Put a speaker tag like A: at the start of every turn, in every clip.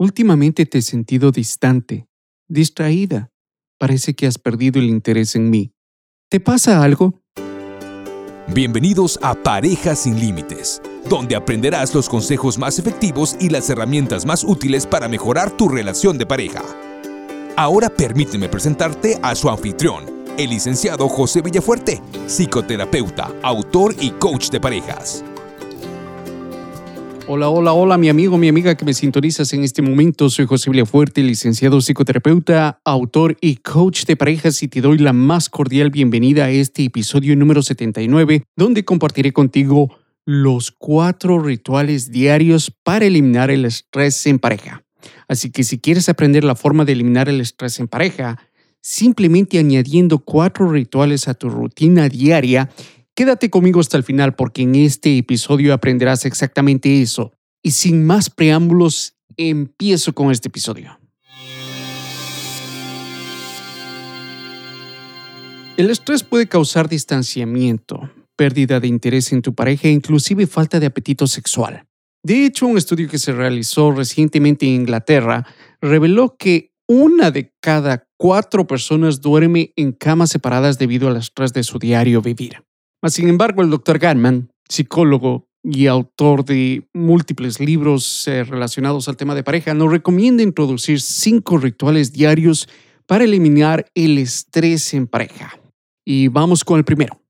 A: Últimamente te he sentido distante, distraída. Parece que has perdido el interés en mí. ¿Te pasa algo?
B: Bienvenidos a Parejas sin Límites, donde aprenderás los consejos más efectivos y las herramientas más útiles para mejorar tu relación de pareja. Ahora permíteme presentarte a su anfitrión, el licenciado José Villafuerte, psicoterapeuta, autor y coach de parejas.
A: Hola, hola, hola, mi amigo, mi amiga que me sintonizas en este momento. Soy José Fuerte, licenciado psicoterapeuta, autor y coach de parejas y te doy la más cordial bienvenida a este episodio número 79, donde compartiré contigo los cuatro rituales diarios para eliminar el estrés en pareja. Así que si quieres aprender la forma de eliminar el estrés en pareja, simplemente añadiendo cuatro rituales a tu rutina diaria, Quédate conmigo hasta el final porque en este episodio aprenderás exactamente eso. Y sin más preámbulos, empiezo con este episodio. El estrés puede causar distanciamiento, pérdida de interés en tu pareja e inclusive falta de apetito sexual. De hecho, un estudio que se realizó recientemente en Inglaterra reveló que una de cada cuatro personas duerme en camas separadas debido al estrés de su diario vivir. Sin embargo, el Dr. Gatman, psicólogo y autor de múltiples libros eh, relacionados al tema de pareja, nos recomienda introducir cinco rituales diarios para eliminar el estrés en pareja. Y vamos con el primero.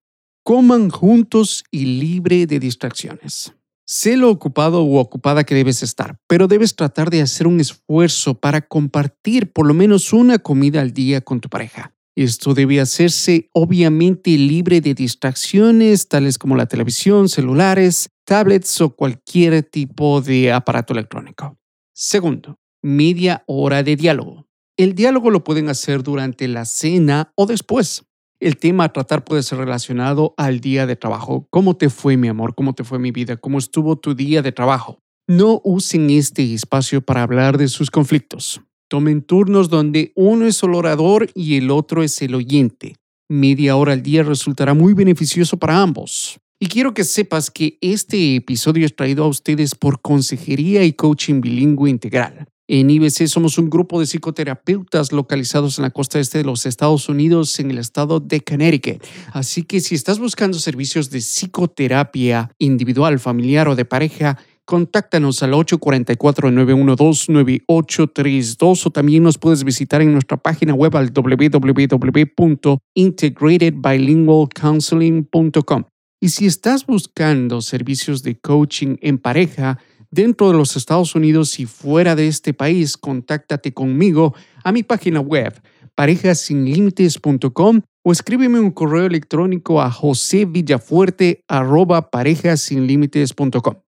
A: Coman juntos y libre de distracciones. Sé lo ocupado o ocupada que debes estar, pero debes tratar de hacer un esfuerzo para compartir por lo menos una comida al día con tu pareja. Esto debe hacerse obviamente libre de distracciones tales como la televisión, celulares, tablets o cualquier tipo de aparato electrónico. Segundo, media hora de diálogo. El diálogo lo pueden hacer durante la cena o después. El tema a tratar puede ser relacionado al día de trabajo. ¿Cómo te fue mi amor? ¿Cómo te fue mi vida? ¿Cómo estuvo tu día de trabajo? No usen este espacio para hablar de sus conflictos. Tomen turnos donde uno es el orador y el otro es el oyente. Media hora al día resultará muy beneficioso para ambos. Y quiero que sepas que este episodio es traído a ustedes por Consejería y Coaching Bilingüe Integral. En IBC somos un grupo de psicoterapeutas localizados en la costa este de los Estados Unidos, en el estado de Connecticut. Así que si estás buscando servicios de psicoterapia individual, familiar o de pareja, Contáctanos al 844-912-9832 o también nos puedes visitar en nuestra página web al www.integratedbilingualcounseling.com. Y si estás buscando servicios de coaching en pareja dentro de los Estados Unidos y fuera de este país, contáctate conmigo a mi página web parejasinlimites.com o escríbeme un correo electrónico a josevillafuerte@parejasinlimites.com.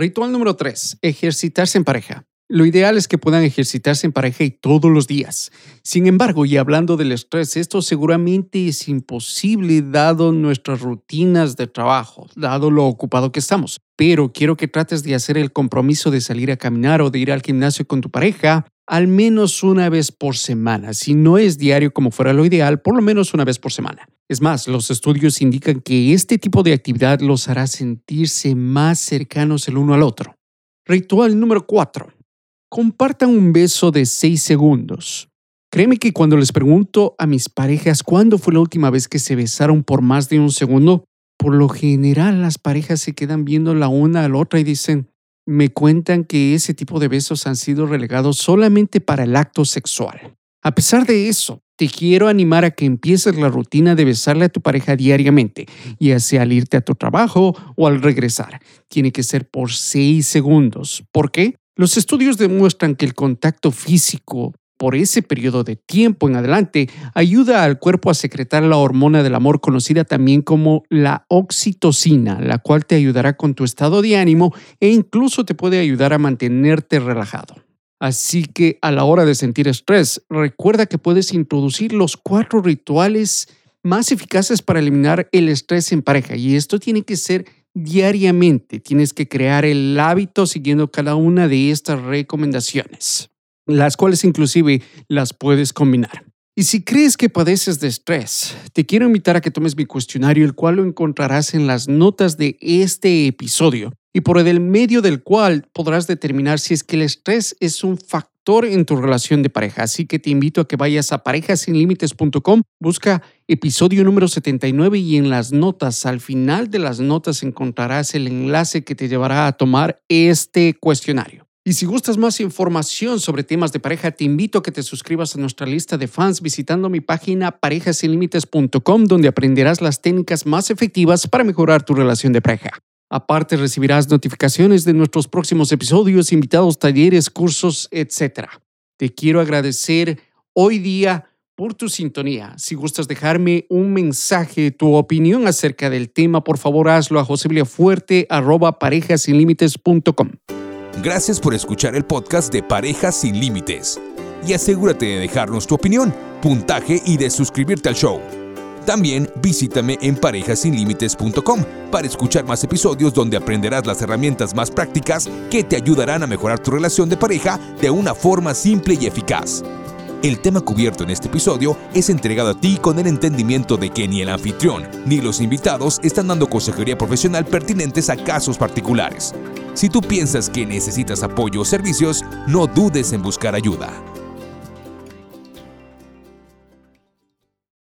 A: Ritual número 3. Ejercitarse en pareja. Lo ideal es que puedan ejercitarse en pareja y todos los días. Sin embargo, y hablando del estrés, esto seguramente es imposible dado nuestras rutinas de trabajo, dado lo ocupado que estamos. Pero quiero que trates de hacer el compromiso de salir a caminar o de ir al gimnasio con tu pareja al menos una vez por semana. Si no es diario como fuera lo ideal, por lo menos una vez por semana. Es más, los estudios indican que este tipo de actividad los hará sentirse más cercanos el uno al otro. Ritual número 4. Compartan un beso de 6 segundos. Créeme que cuando les pregunto a mis parejas cuándo fue la última vez que se besaron por más de un segundo, por lo general las parejas se quedan viendo la una a la otra y dicen, me cuentan que ese tipo de besos han sido relegados solamente para el acto sexual. A pesar de eso, te quiero animar a que empieces la rutina de besarle a tu pareja diariamente, ya sea al irte a tu trabajo o al regresar. Tiene que ser por seis segundos. ¿Por qué? Los estudios demuestran que el contacto físico por ese periodo de tiempo en adelante ayuda al cuerpo a secretar la hormona del amor conocida también como la oxitocina, la cual te ayudará con tu estado de ánimo e incluso te puede ayudar a mantenerte relajado. Así que a la hora de sentir estrés, recuerda que puedes introducir los cuatro rituales más eficaces para eliminar el estrés en pareja y esto tiene que ser diariamente. Tienes que crear el hábito siguiendo cada una de estas recomendaciones las cuales inclusive las puedes combinar. Y si crees que padeces de estrés, te quiero invitar a que tomes mi cuestionario, el cual lo encontrarás en las notas de este episodio. y por el medio del cual podrás determinar si es que el estrés es un factor en tu relación de pareja. Así que te invito a que vayas a parejasinlimites.com, busca episodio número 79 y en las notas, al final de las notas encontrarás el enlace que te llevará a tomar este cuestionario. Y si gustas más información sobre temas de pareja, te invito a que te suscribas a nuestra lista de fans visitando mi página parejasinlimites.com donde aprenderás las técnicas más efectivas para mejorar tu relación de pareja. Aparte recibirás notificaciones de nuestros próximos episodios, invitados, talleres, cursos, etc. Te quiero agradecer hoy día por tu sintonía. Si gustas dejarme un mensaje, tu opinión acerca del tema, por favor hazlo a josebiliafuerte.parejasinlimites.com.
B: Gracias por escuchar el podcast de Parejas sin Límites. Y asegúrate de dejarnos tu opinión, puntaje y de suscribirte al show. También visítame en parejasinlimites.com para escuchar más episodios donde aprenderás las herramientas más prácticas que te ayudarán a mejorar tu relación de pareja de una forma simple y eficaz. El tema cubierto en este episodio es entregado a ti con el entendimiento de que ni el anfitrión ni los invitados están dando consejería profesional pertinentes a casos particulares. Si tú piensas que necesitas apoyo o servicios, no dudes en buscar ayuda.